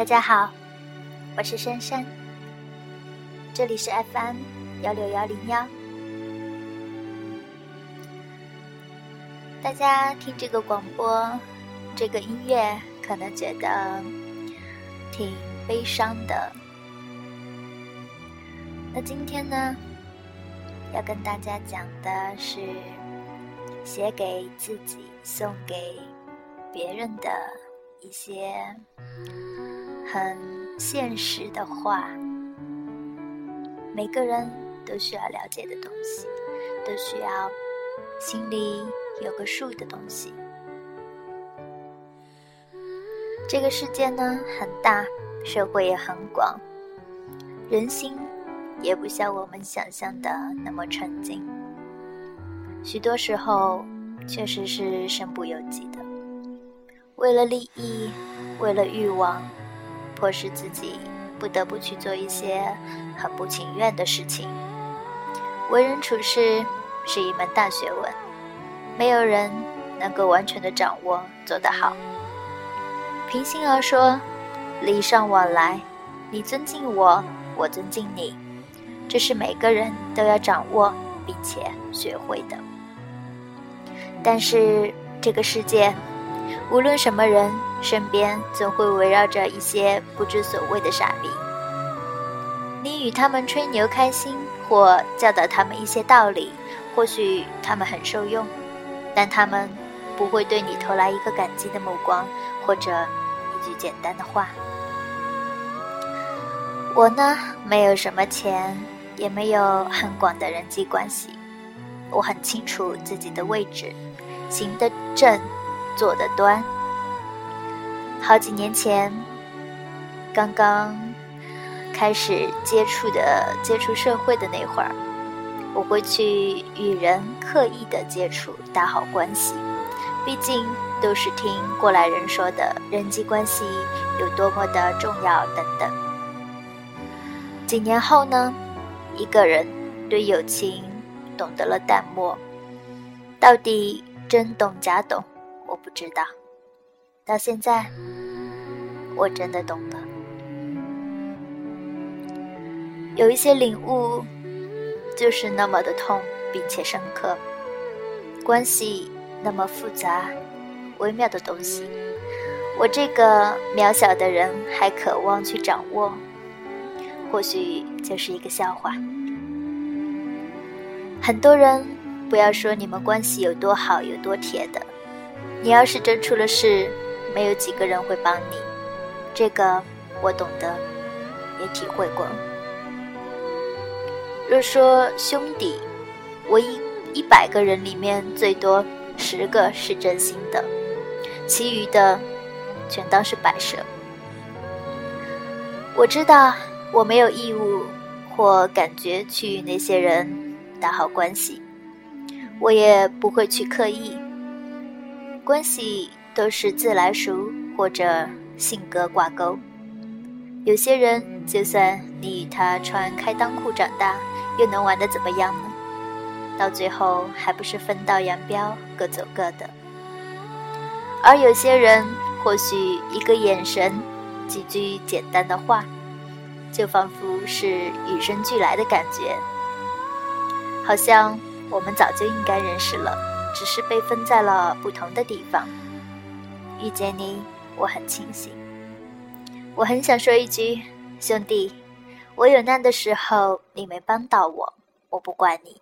大家好，我是珊珊，这里是 FM 幺六幺零幺。大家听这个广播，这个音乐，可能觉得挺悲伤的。那今天呢，要跟大家讲的是写给自己、送给别人的一些很现实的话。每个人都需要了解的东西，都需要心里有个数的东西。这个世界呢很大，社会也很广，人心。也不像我们想象的那么纯净，许多时候确实是身不由己的。为了利益，为了欲望，迫使自己不得不去做一些很不情愿的事情。为人处事是一门大学问，没有人能够完全的掌握做得好。平心而说，礼尚往来，你尊敬我，我尊敬你。这是每个人都要掌握并且学会的。但是这个世界，无论什么人，身边总会围绕着一些不知所谓的傻逼。你与他们吹牛开心，或教导他们一些道理，或许他们很受用，但他们不会对你投来一个感激的目光，或者一句简单的话。我呢，没有什么钱。也没有很广的人际关系，我很清楚自己的位置，行得正，坐得端。好几年前，刚刚开始接触的接触社会的那会儿，我会去与人刻意的接触，打好关系，毕竟都是听过来人说的人际关系有多么的重要等等。几年后呢？一个人对友情懂得了淡漠，到底真懂假懂，我不知道。到现在，我真的懂了。有一些领悟，就是那么的痛，并且深刻。关系那么复杂、微妙的东西，我这个渺小的人还渴望去掌握。或许就是一个笑话。很多人不要说你们关系有多好、有多铁的，你要是真出了事，没有几个人会帮你。这个我懂得，也体会过。若说兄弟，我一一百个人里面最多十个是真心的，其余的全当是摆设。我知道。我没有义务或感觉去与那些人打好关系，我也不会去刻意。关系都是自来熟或者性格挂钩。有些人，就算你与他穿开裆裤长大，又能玩得怎么样呢？到最后还不是分道扬镳，各走各的。而有些人，或许一个眼神，几句简单的话。就仿佛是与生俱来的感觉，好像我们早就应该认识了，只是被分在了不同的地方。遇见你，我很庆幸。我很想说一句，兄弟，我有难的时候你没帮到我，我不怪你。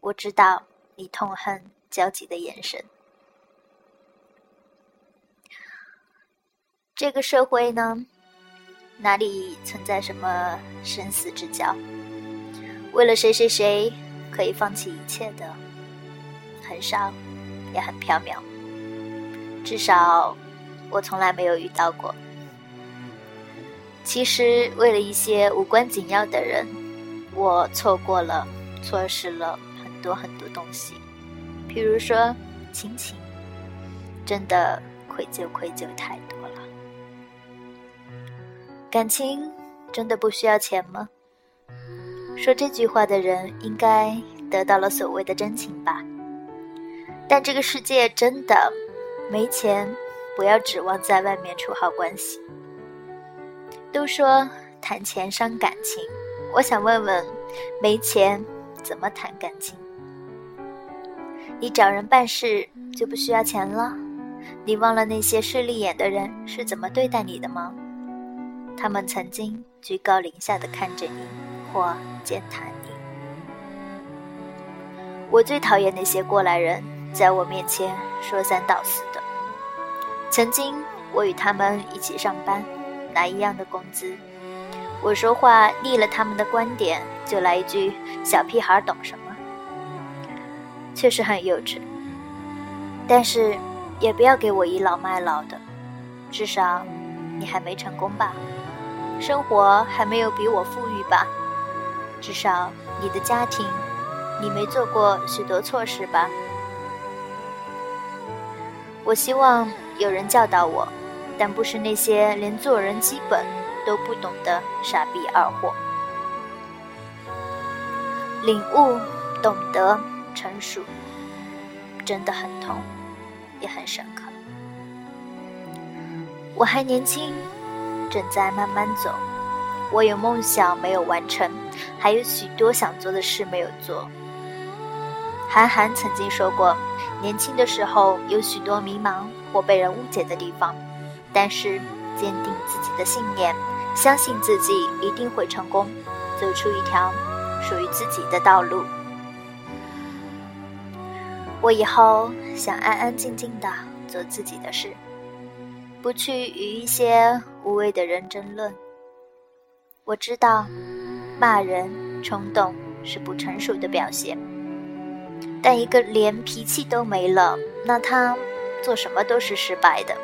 我知道你痛恨焦急的眼神。这个社会呢？哪里存在什么生死之交？为了谁谁谁可以放弃一切的，很少，也很缥缈。至少我从来没有遇到过。其实为了一些无关紧要的人，我错过了、错失了很多很多东西。比如说亲情，真的愧疚、愧疚太多了。感情真的不需要钱吗？说这句话的人应该得到了所谓的真情吧。但这个世界真的没钱，不要指望在外面处好关系。都说谈钱伤感情，我想问问，没钱怎么谈感情？你找人办事就不需要钱了？你忘了那些势利眼的人是怎么对待你的吗？他们曾经居高临下的看着你，或践踏你。我最讨厌那些过来人在我面前说三道四的。曾经我与他们一起上班，拿一样的工资。我说话逆了他们的观点，就来一句“小屁孩懂什么”，确实很幼稚。但是也不要给我倚老卖老的，至少你还没成功吧？生活还没有比我富裕吧？至少你的家庭，你没做过许多错事吧？我希望有人教导我，但不是那些连做人基本都不懂的傻逼二货。领悟、懂得、成熟，真的很痛，也很深刻。我还年轻。正在慢慢走，我有梦想没有完成，还有许多想做的事没有做。韩寒曾经说过，年轻的时候有许多迷茫或被人误解的地方，但是坚定自己的信念，相信自己一定会成功，走出一条属于自己的道路。我以后想安安静静的做自己的事。不去与一些无谓的人争论。我知道，骂人冲动是不成熟的表现。但一个连脾气都没了，那他做什么都是失败的。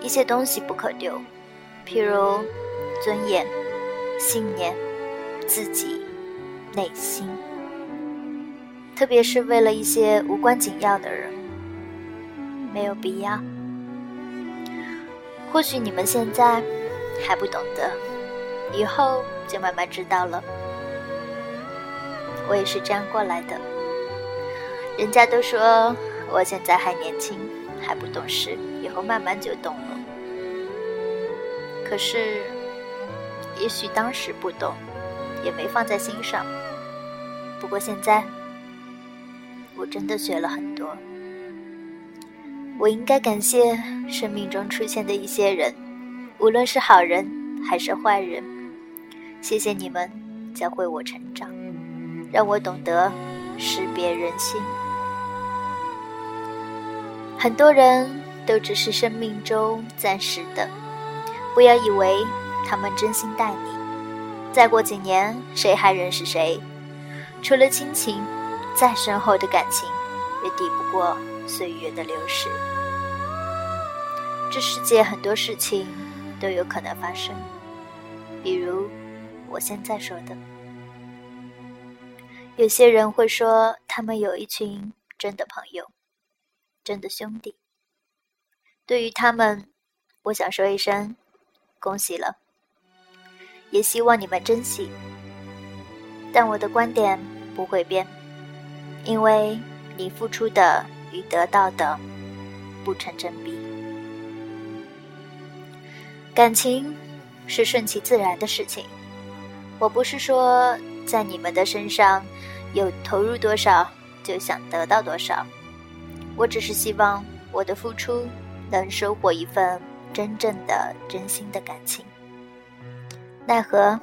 一些东西不可丢，譬如尊严、信念、自己、内心，特别是为了一些无关紧要的人，没有必要。或许你们现在还不懂得，以后就慢慢知道了。我也是这样过来的。人家都说我现在还年轻，还不懂事，以后慢慢就懂了。可是，也许当时不懂，也没放在心上。不过现在，我真的学了很多。我应该感谢生命中出现的一些人，无论是好人还是坏人。谢谢你们教会我成长，让我懂得识别人心。很多人都只是生命中暂时的，不要以为他们真心待你，再过几年谁还认识谁？除了亲情，再深厚的感情也抵不过。岁月的流逝，这世界很多事情都有可能发生，比如我现在说的。有些人会说，他们有一群真的朋友，真的兄弟。对于他们，我想说一声恭喜了，也希望你们珍惜。但我的观点不会变，因为你付出的。与得到的不成正比。感情是顺其自然的事情。我不是说在你们的身上有投入多少就想得到多少，我只是希望我的付出能收获一份真正的真心的感情。奈何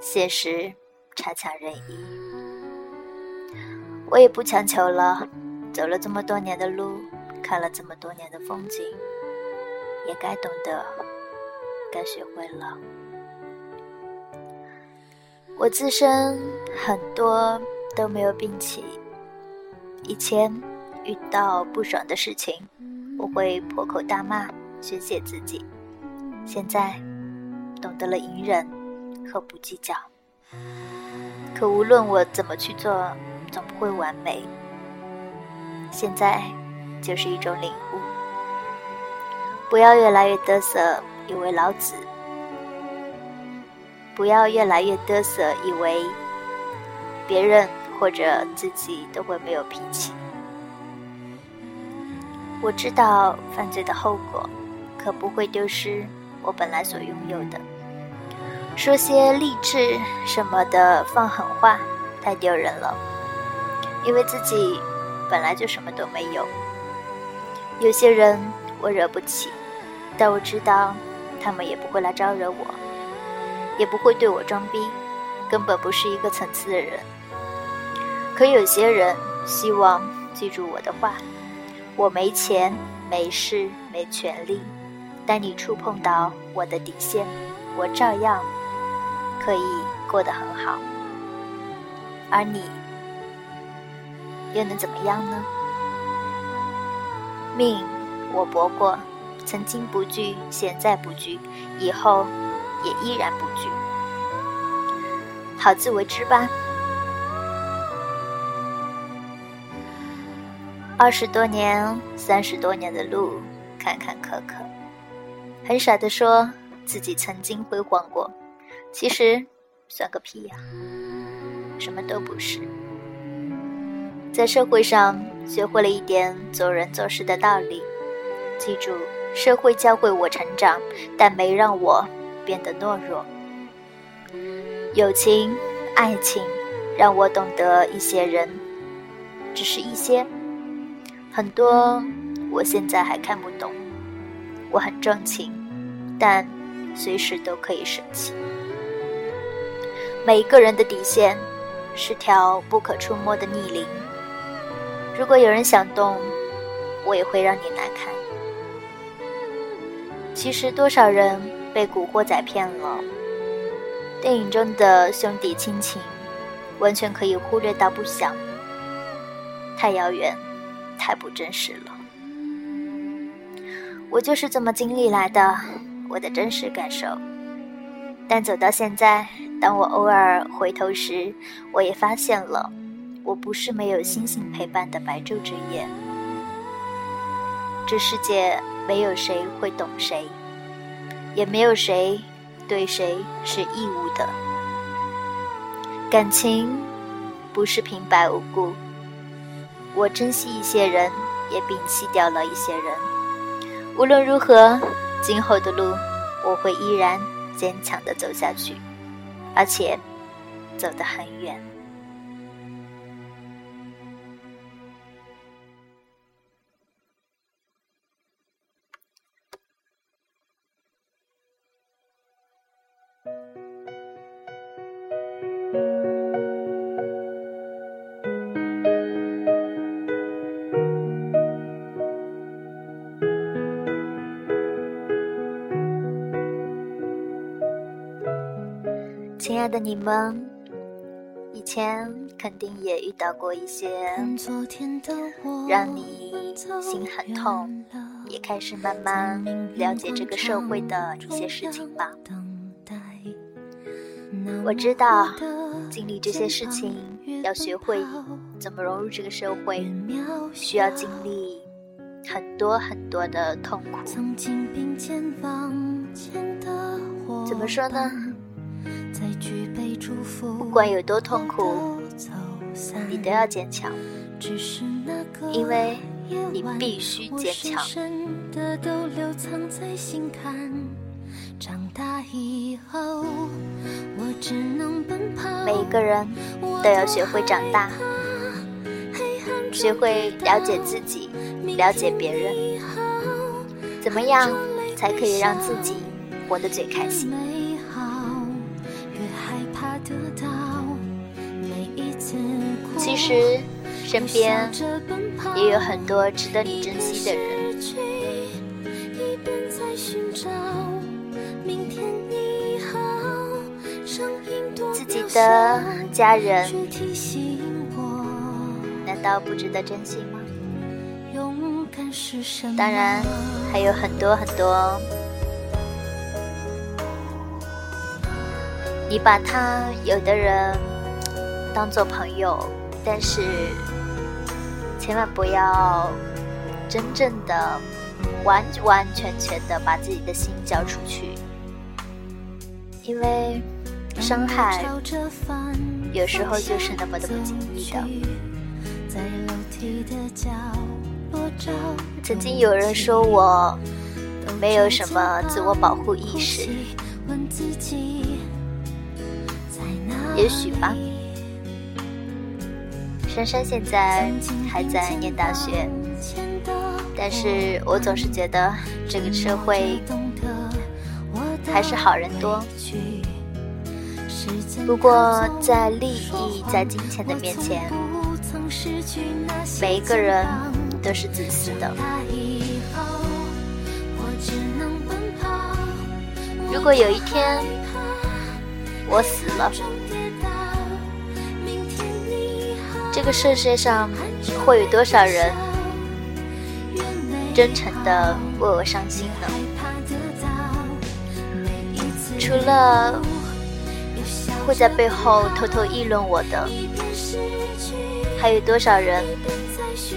现实差强人意，我也不强求了。走了这么多年的路，看了这么多年的风景，也该懂得，该学会了。我自身很多都没有摒弃。以前遇到不爽的事情，我会破口大骂，宣泄自己。现在懂得了隐忍和不计较。可无论我怎么去做，总不会完美。现在，就是一种领悟。不要越来越嘚瑟，以为老子；不要越来越嘚瑟，以为别人或者自己都会没有脾气。我知道犯罪的后果，可不会丢失我本来所拥有的。说些励志什么的，放狠话太丢人了，因为自己本来就什么都没有。有些人我惹不起，但我知道他们也不会来招惹我，也不会对我装逼，根本不是一个层次的人。可有些人希望记住我的话：我没钱、没势、没权利，但你触碰到我的底线，我照样。可以过得很好，而你又能怎么样呢？命我搏过，曾经不惧，现在不惧，以后也依然不惧，好自为之吧。二十多年、三十多年的路，坎坎坷坷，很傻的说自己曾经辉煌过。其实，算个屁呀！什么都不是。在社会上学会了一点做人做事的道理。记住，社会教会我成长，但没让我变得懦弱。友情、爱情，让我懂得一些人，只是一些，很多我现在还看不懂。我很重情，但随时都可以生气。每一个人的底线是条不可触摸的逆鳞。如果有人想动，我也会让你难堪。其实多少人被古惑仔骗了？电影中的兄弟亲情，完全可以忽略到不想。太遥远，太不真实了。我就是这么经历来的，我的真实感受。但走到现在。当我偶尔回头时，我也发现了，我不是没有星星陪伴的白昼之夜。这世界没有谁会懂谁，也没有谁对谁是义务的。感情不是平白无故。我珍惜一些人，也摒弃掉了一些人。无论如何，今后的路，我会依然坚强的走下去。而且，走得很远。亲爱的你们，以前肯定也遇到过一些让你心很痛，也开始慢慢了解这个社会的一些事情吧。我知道，经历这些事情，要学会怎么融入这个社会，需要经历很多很多的痛苦。怎么说呢？不管有多痛苦，你都要坚强，因为你必须坚强。每一个人都要学会长大，学会了解自己，了解别人，怎么样才可以让自己活得最开心？其实，身边也有很多值得你珍惜的人。自己的家人，难道不值得珍惜吗？当然，还有很多很多。你把他，有的人当做朋友，但是千万不要真正的、完完全全的把自己的心交出去，因为伤害有时候就是那么的不经意的。曾经有人说我没有什么自我保护意识。也许吧。珊珊现在还在念大学，但是我总是觉得这个社会还是好人多。不过在利益、在金钱的面前，每一个人都是自私的。如果有一天我死了，这个世界上会有多少人真诚的为我伤心呢？除了会在背后偷偷议论我的，还有多少人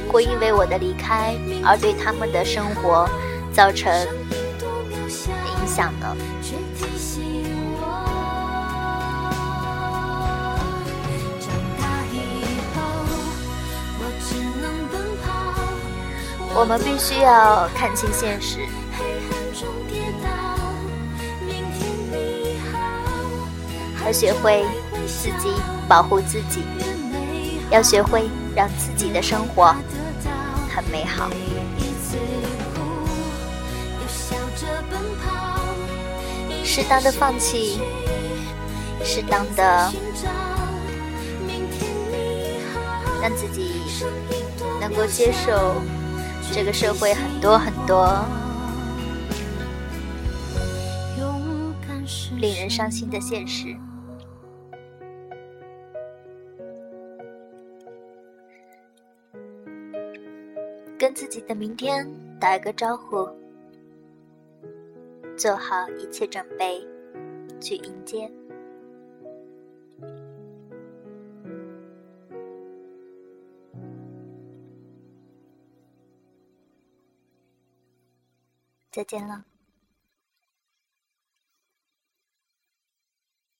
会因为我的离开而对他们的生活造成影响呢？我们必须要看清现实，要学会自己保护自己，要学会让自己的生活很美好。适当的放弃，适当的让自己能够接受。这个社会很多很多。令人伤心的现实，跟自己的明天打一个招呼，做好一切准备去迎接。再见了。